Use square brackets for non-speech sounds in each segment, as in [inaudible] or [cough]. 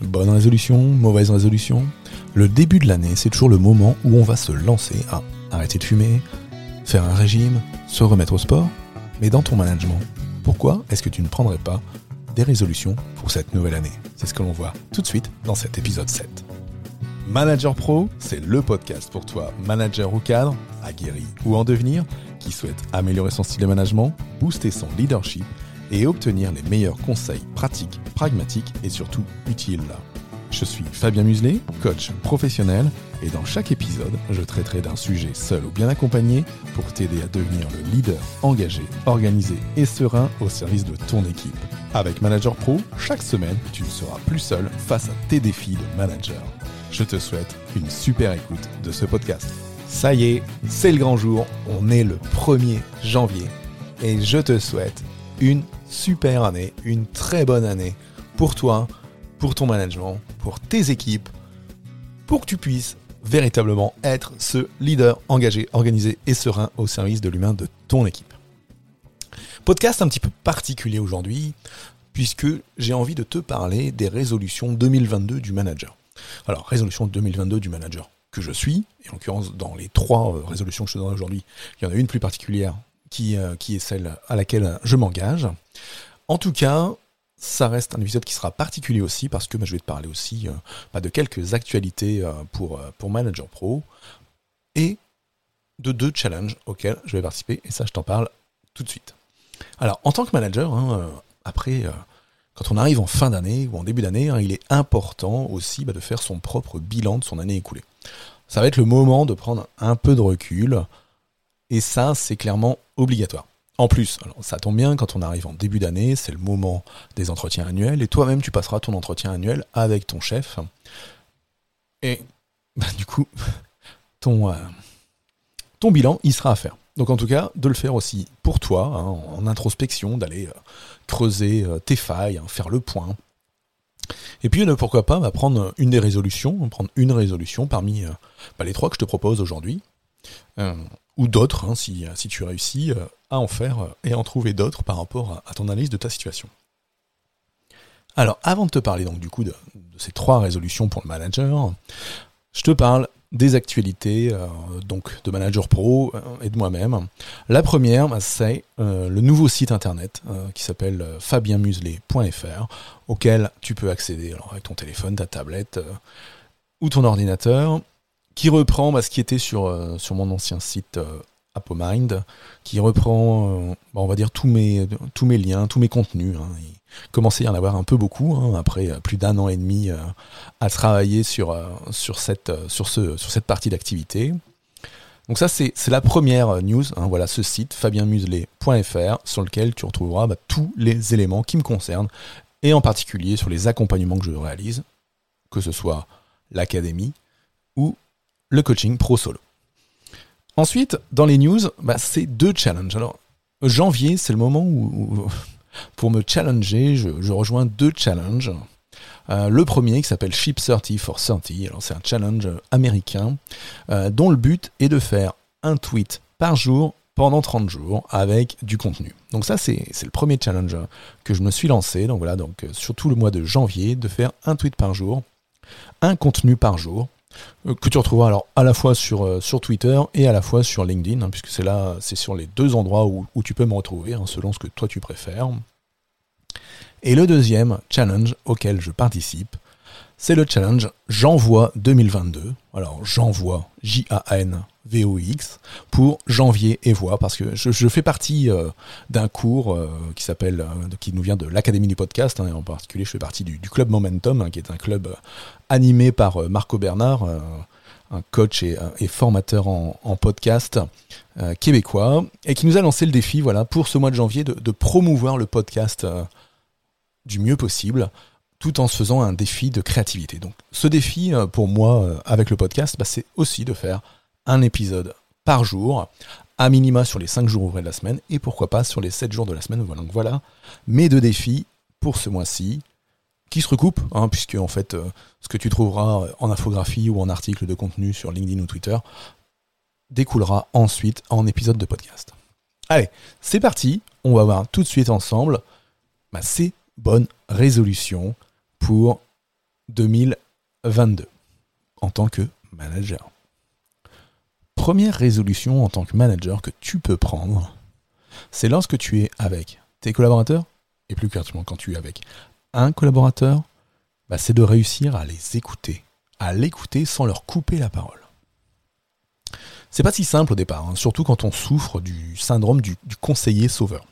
Bonne résolution, mauvaise résolution. Le début de l'année, c'est toujours le moment où on va se lancer à arrêter de fumer, faire un régime, se remettre au sport. Mais dans ton management, pourquoi est-ce que tu ne prendrais pas des résolutions pour cette nouvelle année? C'est ce que l'on voit tout de suite dans cet épisode 7. Manager Pro, c'est le podcast pour toi, manager ou cadre, aguerri ou en devenir, qui souhaite améliorer son style de management, booster son leadership et obtenir les meilleurs conseils pratiques, pragmatiques et surtout utiles. Je suis Fabien Muselet, coach professionnel, et dans chaque épisode, je traiterai d'un sujet seul ou bien accompagné pour t'aider à devenir le leader engagé, organisé et serein au service de ton équipe. Avec Manager Pro, chaque semaine, tu ne seras plus seul face à tes défis de manager. Je te souhaite une super écoute de ce podcast. Ça y est, c'est le grand jour, on est le 1er janvier et je te souhaite une super année, une très bonne année pour toi, pour ton management, pour tes équipes, pour que tu puisses véritablement être ce leader engagé, organisé et serein au service de l'humain de ton équipe. Podcast un petit peu particulier aujourd'hui, puisque j'ai envie de te parler des résolutions 2022 du manager. Alors, résolution 2022 du manager que je suis, et en l'occurrence dans les trois euh, résolutions que je te donne aujourd'hui, il y en a une plus particulière qui, euh, qui est celle à laquelle je m'engage. En tout cas, ça reste un épisode qui sera particulier aussi parce que bah, je vais te parler aussi euh, bah, de quelques actualités euh, pour, pour Manager Pro et de deux challenges auxquels je vais participer et ça je t'en parle tout de suite. Alors en tant que manager, hein, après quand on arrive en fin d'année ou en début d'année, hein, il est important aussi bah, de faire son propre bilan de son année écoulée. Ça va être le moment de prendre un peu de recul et ça c'est clairement obligatoire. En plus, ça tombe bien, quand on arrive en début d'année, c'est le moment des entretiens annuels, et toi-même tu passeras ton entretien annuel avec ton chef. Et bah, du coup, ton, euh, ton bilan, il sera à faire. Donc en tout cas, de le faire aussi pour toi, hein, en introspection, d'aller euh, creuser euh, tes failles, hein, faire le point. Et puis pourquoi pas bah, prendre une des résolutions, prendre une résolution parmi bah, les trois que je te propose aujourd'hui ou d'autres, hein, si, tu réussis euh, à en faire euh, et en trouver d'autres par rapport à, ton analyse de ta situation. Alors, avant de te parler donc du coup de, ces trois résolutions pour le manager, je te parle des actualités euh, donc de Manager Pro et de moi-même. La première, bah, c'est le nouveau site internet qui s'appelle fabienmuselet.fr, auquel tu peux accéder avec ton téléphone, ta tablette ou ton ordinateur qui reprend bah, ce qui était sur, euh, sur mon ancien site euh, qui reprend, euh, bah, on va dire, tous mes, tous mes liens, tous mes contenus. Hein. Commençait à y en avoir un peu beaucoup, hein, après plus d'un an et demi à travailler sur, sur, cette, sur, ce, sur cette partie d'activité. Donc ça, c'est la première news. Hein, voilà ce site, fabienmuselet.fr, sur lequel tu retrouveras bah, tous les éléments qui me concernent, et en particulier sur les accompagnements que je réalise, que ce soit l'académie ou le coaching pro solo. Ensuite, dans les news, bah, c'est deux challenges. Alors, janvier, c'est le moment où, [laughs] pour me challenger, je, rejoins deux challenges. Euh, le premier qui s'appelle Ship 30 for 30, alors c'est un challenge américain euh, dont le but est de faire un tweet par jour pendant 30 jours avec du contenu. Donc ça c'est le premier challenge que je me suis lancé, donc voilà, donc euh, surtout le mois de janvier, de faire un tweet par jour, un contenu par jour, que tu retrouveras alors à la fois sur, euh, sur Twitter et à la fois sur LinkedIn, hein, puisque c'est là, c'est sur les deux endroits où, tu peux me retrouver, hein, selon ce que toi tu préfères. Et le deuxième challenge auquel je participe, c'est le challenge J'envoie 2022. Alors j'envoie J-A-N-V-O-X pour janvier et voix parce que je, fais partie euh, d'un cours euh, qui s'appelle, euh, qui nous vient de l'Académie du podcast, hein, et en particulier je fais partie du, club Momentum, hein, qui est un club animé par Marco Bernard, un coach et, formateur en, podcast québécois, et qui nous a lancé le défi, voilà, pour ce mois de janvier, de, de promouvoir le podcast du mieux possible tout en se faisant un défi de créativité. Donc ce défi, euh, pour moi, euh, avec le podcast, bah, c'est aussi de faire un épisode par jour, à minima sur les 5 jours ouvrés de la semaine, et pourquoi pas sur les 7 jours de la semaine. Voilà, voilà mes deux défis pour ce mois-ci, qui se recoupent, hein, puisque en fait, euh, ce que tu trouveras en infographie ou en article de contenu sur LinkedIn ou Twitter découlera ensuite en épisode de podcast. Allez, c'est parti, on va voir tout de suite ensemble bah, ces bonnes résolutions pour 2022 en tant que manager. Première résolution en tant que manager que tu peux prendre, c'est lorsque tu es avec tes collaborateurs, et plus clairement quand tu es avec un collaborateur, bah, c'est de réussir à les écouter, à l'écouter sans leur couper la parole. C'est pas si simple au départ, hein, surtout quand on souffre du syndrome du conseiller sauveur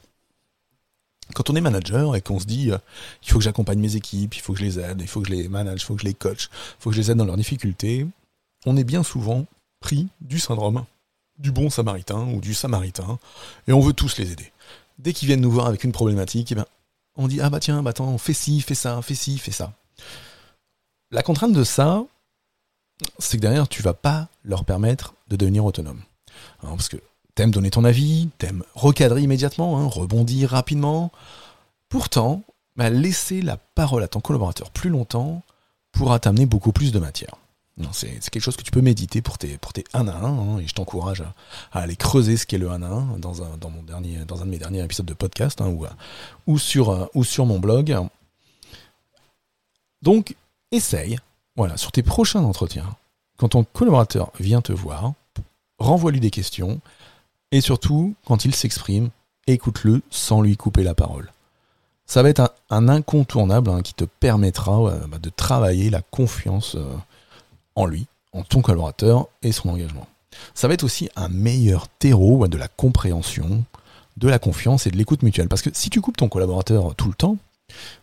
quand on est manager et qu'on se dit euh, il faut que j'accompagne mes équipes, il faut que je les aide, il faut que je les manage, il faut que je les coach, il faut que je les aide dans leurs difficultés, on est bien souvent pris du syndrome du bon samaritain ou du samaritain et on veut tous les aider. Dès qu'ils viennent nous voir avec une problématique, eh ben, on dit ah bah tiens, bah attends, fais ci, fais ça, fais ci, fais ça. La contrainte de ça, c'est que derrière, tu vas pas leur permettre de devenir autonome. Hein, parce que T'aimes donner ton avis, t'aimes recadrer immédiatement, hein, rebondir rapidement. Pourtant, laisser la parole à ton collaborateur plus longtemps pourra t'amener beaucoup plus de matière. C'est quelque chose que tu peux méditer pour tes, pour tes 1 à 1, hein, et je t'encourage à, aller creuser ce qu'est le 1 à 1 dans un, dans, mon dernier, dans un de mes derniers épisodes de podcast hein, ou, ou, sur, ou sur mon blog. Donc, essaye, voilà, sur tes prochains entretiens, quand ton collaborateur vient te voir, renvoie-lui des questions et surtout, quand il s'exprime, écoute-le sans lui couper la parole. Ça va être un, incontournable hein, qui te permettra euh, bah, de travailler la confiance euh, en lui, en ton collaborateur et son engagement. Ça va être aussi un meilleur terreau de la compréhension, de la confiance et de l'écoute mutuelle. Parce que si tu coupes ton collaborateur tout le temps,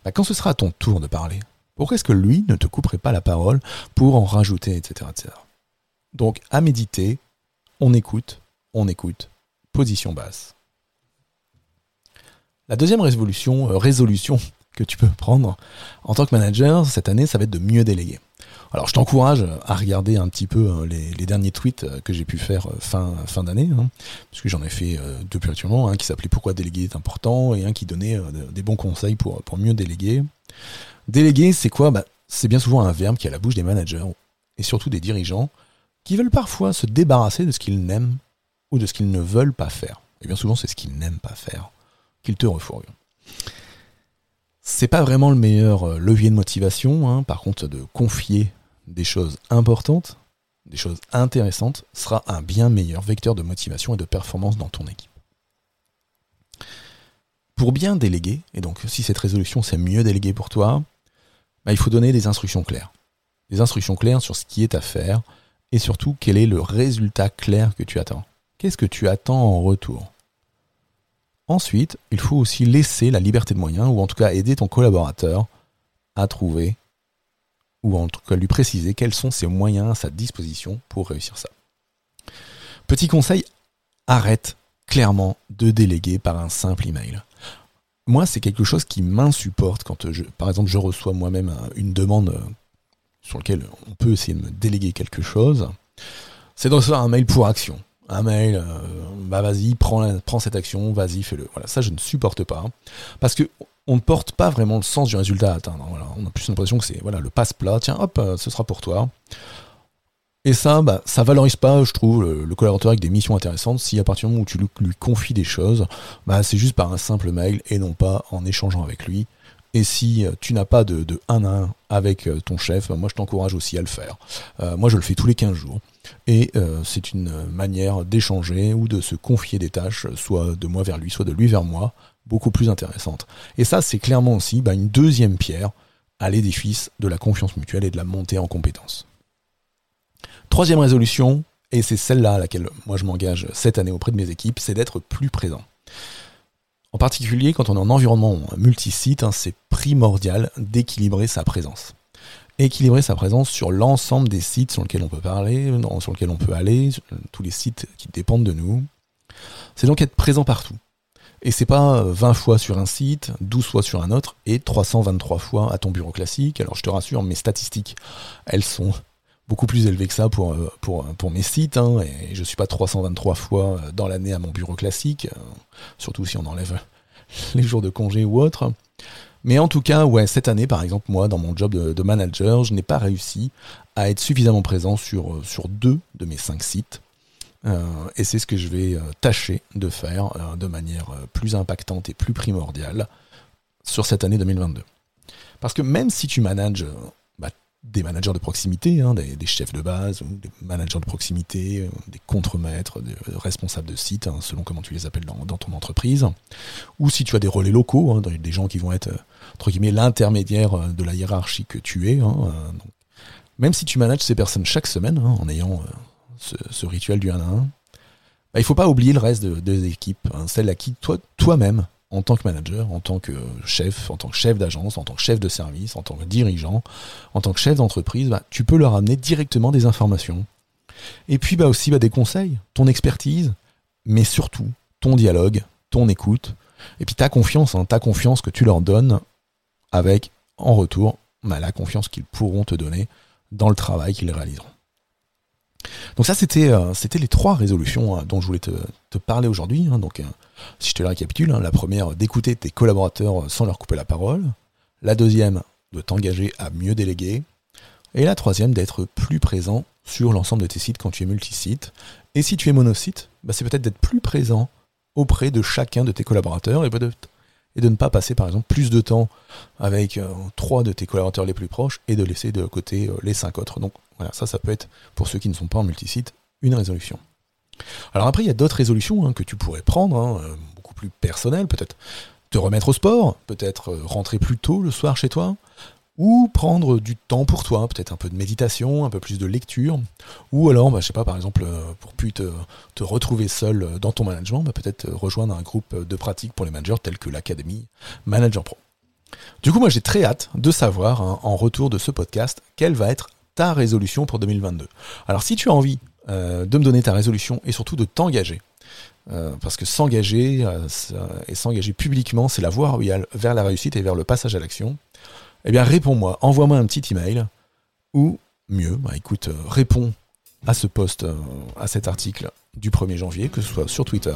bah, quand ce sera ton tour de parler, pourquoi est-ce que lui ne te couperait pas la parole pour en rajouter, etc. etc. Donc à méditer, on écoute, on écoute, position basse. La deuxième résolution, euh, [laughs] que tu peux prendre en tant que manager cette année, ça va être de mieux déléguer. Alors je t'encourage à regarder un petit peu euh, les, derniers tweets euh, que j'ai pu faire fin, d'année, hein, puisque j'en ai fait depuis actuellement, un qui s'appelait Pourquoi déléguer est important et un qui donnait des bons conseils pour, pour mieux déléguer. Déléguer, c'est quoi? Bah, C'est bien souvent un verbe qui est à la bouche des managers et surtout des dirigeants qui veulent parfois se débarrasser de ce qu'ils n'aiment ou de ce qu'ils ne veulent pas faire. Et bien souvent, c'est ce qu'ils n'aiment pas faire qu'ils te refourguent. C'est pas vraiment le meilleur euh, levier de motivation, hein. par contre, de confier des choses importantes, des choses intéressantes, sera un bien meilleur vecteur de motivation et de performance dans ton équipe. Pour bien déléguer, et donc si cette résolution c'est mieux déléguer pour toi, bah, il faut donner des instructions claires. Des instructions claires sur ce qui est à faire et surtout quel est le résultat clair que tu attends. Qu'est-ce que tu attends en retour? Ensuite, il faut aussi laisser la liberté de moyens, ou en tout cas aider ton collaborateur à trouver, ou en tout cas lui préciser quels sont ses moyens à sa disposition pour réussir ça. Petit conseil, arrête clairement de déléguer par un simple email. Moi, c'est quelque chose qui m'insupporte quand, par exemple, je reçois moi-même une demande sur laquelle on peut essayer de me déléguer quelque chose. C'est de recevoir un mail pour action un mail, euh, bah vas-y, prends, cette action, vas-y, fais-le. Voilà, ça je ne supporte pas. Hein. parce que on ne porte pas vraiment le sens du résultat à atteindre. Voilà, on a plus l'impression que c'est voilà, le passe-plat, tiens, hop, euh, ce sera pour toi. Et ça, bah, ça valorise pas, je trouve, le, collaborateur avec des missions intéressantes si à partir du moment où tu lui, confies des choses, bah, c'est juste par un simple mail et non pas en échangeant avec lui. Et si euh, tu n'as pas de, de 1 à 1 avec ton chef, moi je t'encourage aussi à le faire. Moi je le fais tous les 15 jours. Et c'est une manière d'échanger ou de se confier des tâches, soit de moi vers lui, soit de lui vers moi, beaucoup plus intéressante. Et ça, c'est clairement aussi bah, une deuxième pierre à l'édifice de la confiance mutuelle et de la montée en compétences. Troisième résolution, et c'est celle-là à laquelle moi je m'engage cette année auprès de mes équipes, c'est d'être plus présent. En particulier, quand on est en environnement multisite, hein, c'est primordial d'équilibrer sa présence. Équilibrer sa présence sur l'ensemble des sites sur lesquels on peut parler, sur lesquels on peut aller, tous les sites qui dépendent de nous. C'est donc être présent partout. Et c'est pas 20 fois sur un site, 12 fois sur un autre, et 323 fois à ton bureau classique. Alors je te rassure, mes statistiques, elles sont beaucoup plus élevées que ça pour, pour, pour mes sites, hein, et je suis pas 323 fois dans l'année à mon bureau classique, surtout si on enlève les jours de congé ou autre. Mais en tout cas, ouais, cette année, par exemple, moi, dans mon job de, manager, je n'ai pas réussi à être suffisamment présent sur, sur deux de mes cinq sites. Euh, et c'est ce que je vais euh, tâcher de faire euh, de manière plus impactante et plus primordiale sur cette année 2022. Parce que même si tu manages des managers de proximité, hein, des, chefs de base, ou des managers de proximité, des contremaîtres, des responsables de site, hein, selon comment tu les appelles dans, ton entreprise, ou si tu as des relais locaux, hein, des gens qui vont être, entre guillemets, l'intermédiaire de la hiérarchie que tu es, même si tu manages ces personnes chaque semaine, en ayant ce, rituel du 1 à 1, bah, il faut pas oublier le reste de, des équipes, celles à qui toi, toi-même, en tant que manager, en tant que chef, en tant que chef d'agence, en tant que chef de service, en tant que dirigeant, en tant que chef d'entreprise, bah, tu peux leur amener directement des informations. Et puis bah, aussi bah, des conseils, ton expertise, mais surtout ton dialogue, ton écoute, et puis ta confiance, hein, ta confiance que tu leur donnes avec, en retour, bah, la confiance qu'ils pourront te donner dans le travail qu'ils réaliseront. Donc ça, c'était euh, c'était les trois résolutions euh, dont je voulais te, parler aujourd'hui. Hein. Donc, euh, si je te la récapitule, hein, la première, d'écouter tes collaborateurs sans leur couper la parole. La deuxième, de t'engager à mieux déléguer. Et la troisième, d'être plus présent sur l'ensemble de tes sites quand tu es multisite. Et si tu es monosite, bah, c'est peut-être d'être plus présent auprès de chacun de tes collaborateurs et peut-être et de ne pas passer par exemple plus de temps avec euh, trois de tes collaborateurs les plus proches et de laisser de côté euh, les cinq autres. Donc voilà, ça, ça peut être, pour ceux qui ne sont pas en multisite, une résolution. Alors après, il y a d'autres résolutions hein, que tu pourrais prendre, hein, euh, beaucoup plus personnelles, peut-être te remettre au sport, peut-être rentrer plus tôt le soir chez toi, ou prendre du temps pour toi, peut-être un peu de méditation, un peu plus de lecture, ou alors, bah, je sais pas, par exemple, euh, pour plus te, retrouver seul euh, dans ton management, bah, peut-être rejoindre un groupe de pratique pour les managers tel que l'Académie Manager Pro. Du coup, moi j'ai très hâte de savoir, hein, en retour de ce podcast, quelle va être ta résolution pour 2022. Alors si tu as envie euh, de me donner ta résolution et surtout de t'engager, parce que s'engager et s'engager publiquement, c'est la voie vers la réussite et vers le passage à l'action eh bien réponds-moi, envoie-moi un petit email, ou mieux, bah, écoute, euh, réponds à ce post, euh, à cet article du 1er janvier, que ce soit sur Twitter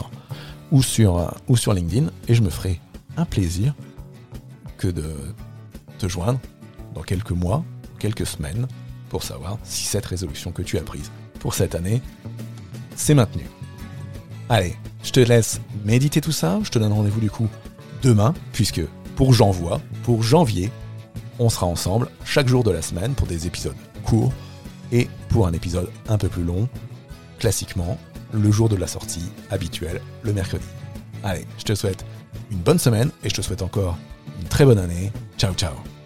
ou sur, euh, ou sur LinkedIn, et je me ferai un plaisir que de te joindre dans quelques mois, quelques semaines, pour savoir si cette résolution que tu as prise pour cette année s'est maintenue. Allez, je te laisse méditer tout ça, je te donne rendez-vous du coup demain, puisque pour janvier, pour janvier, on sera ensemble chaque jour de la semaine pour des épisodes courts et pour un épisode un peu plus long, classiquement le jour de la sortie habituelle, le mercredi. Allez, je te souhaite une bonne semaine et je te souhaite encore une très bonne année. Ciao ciao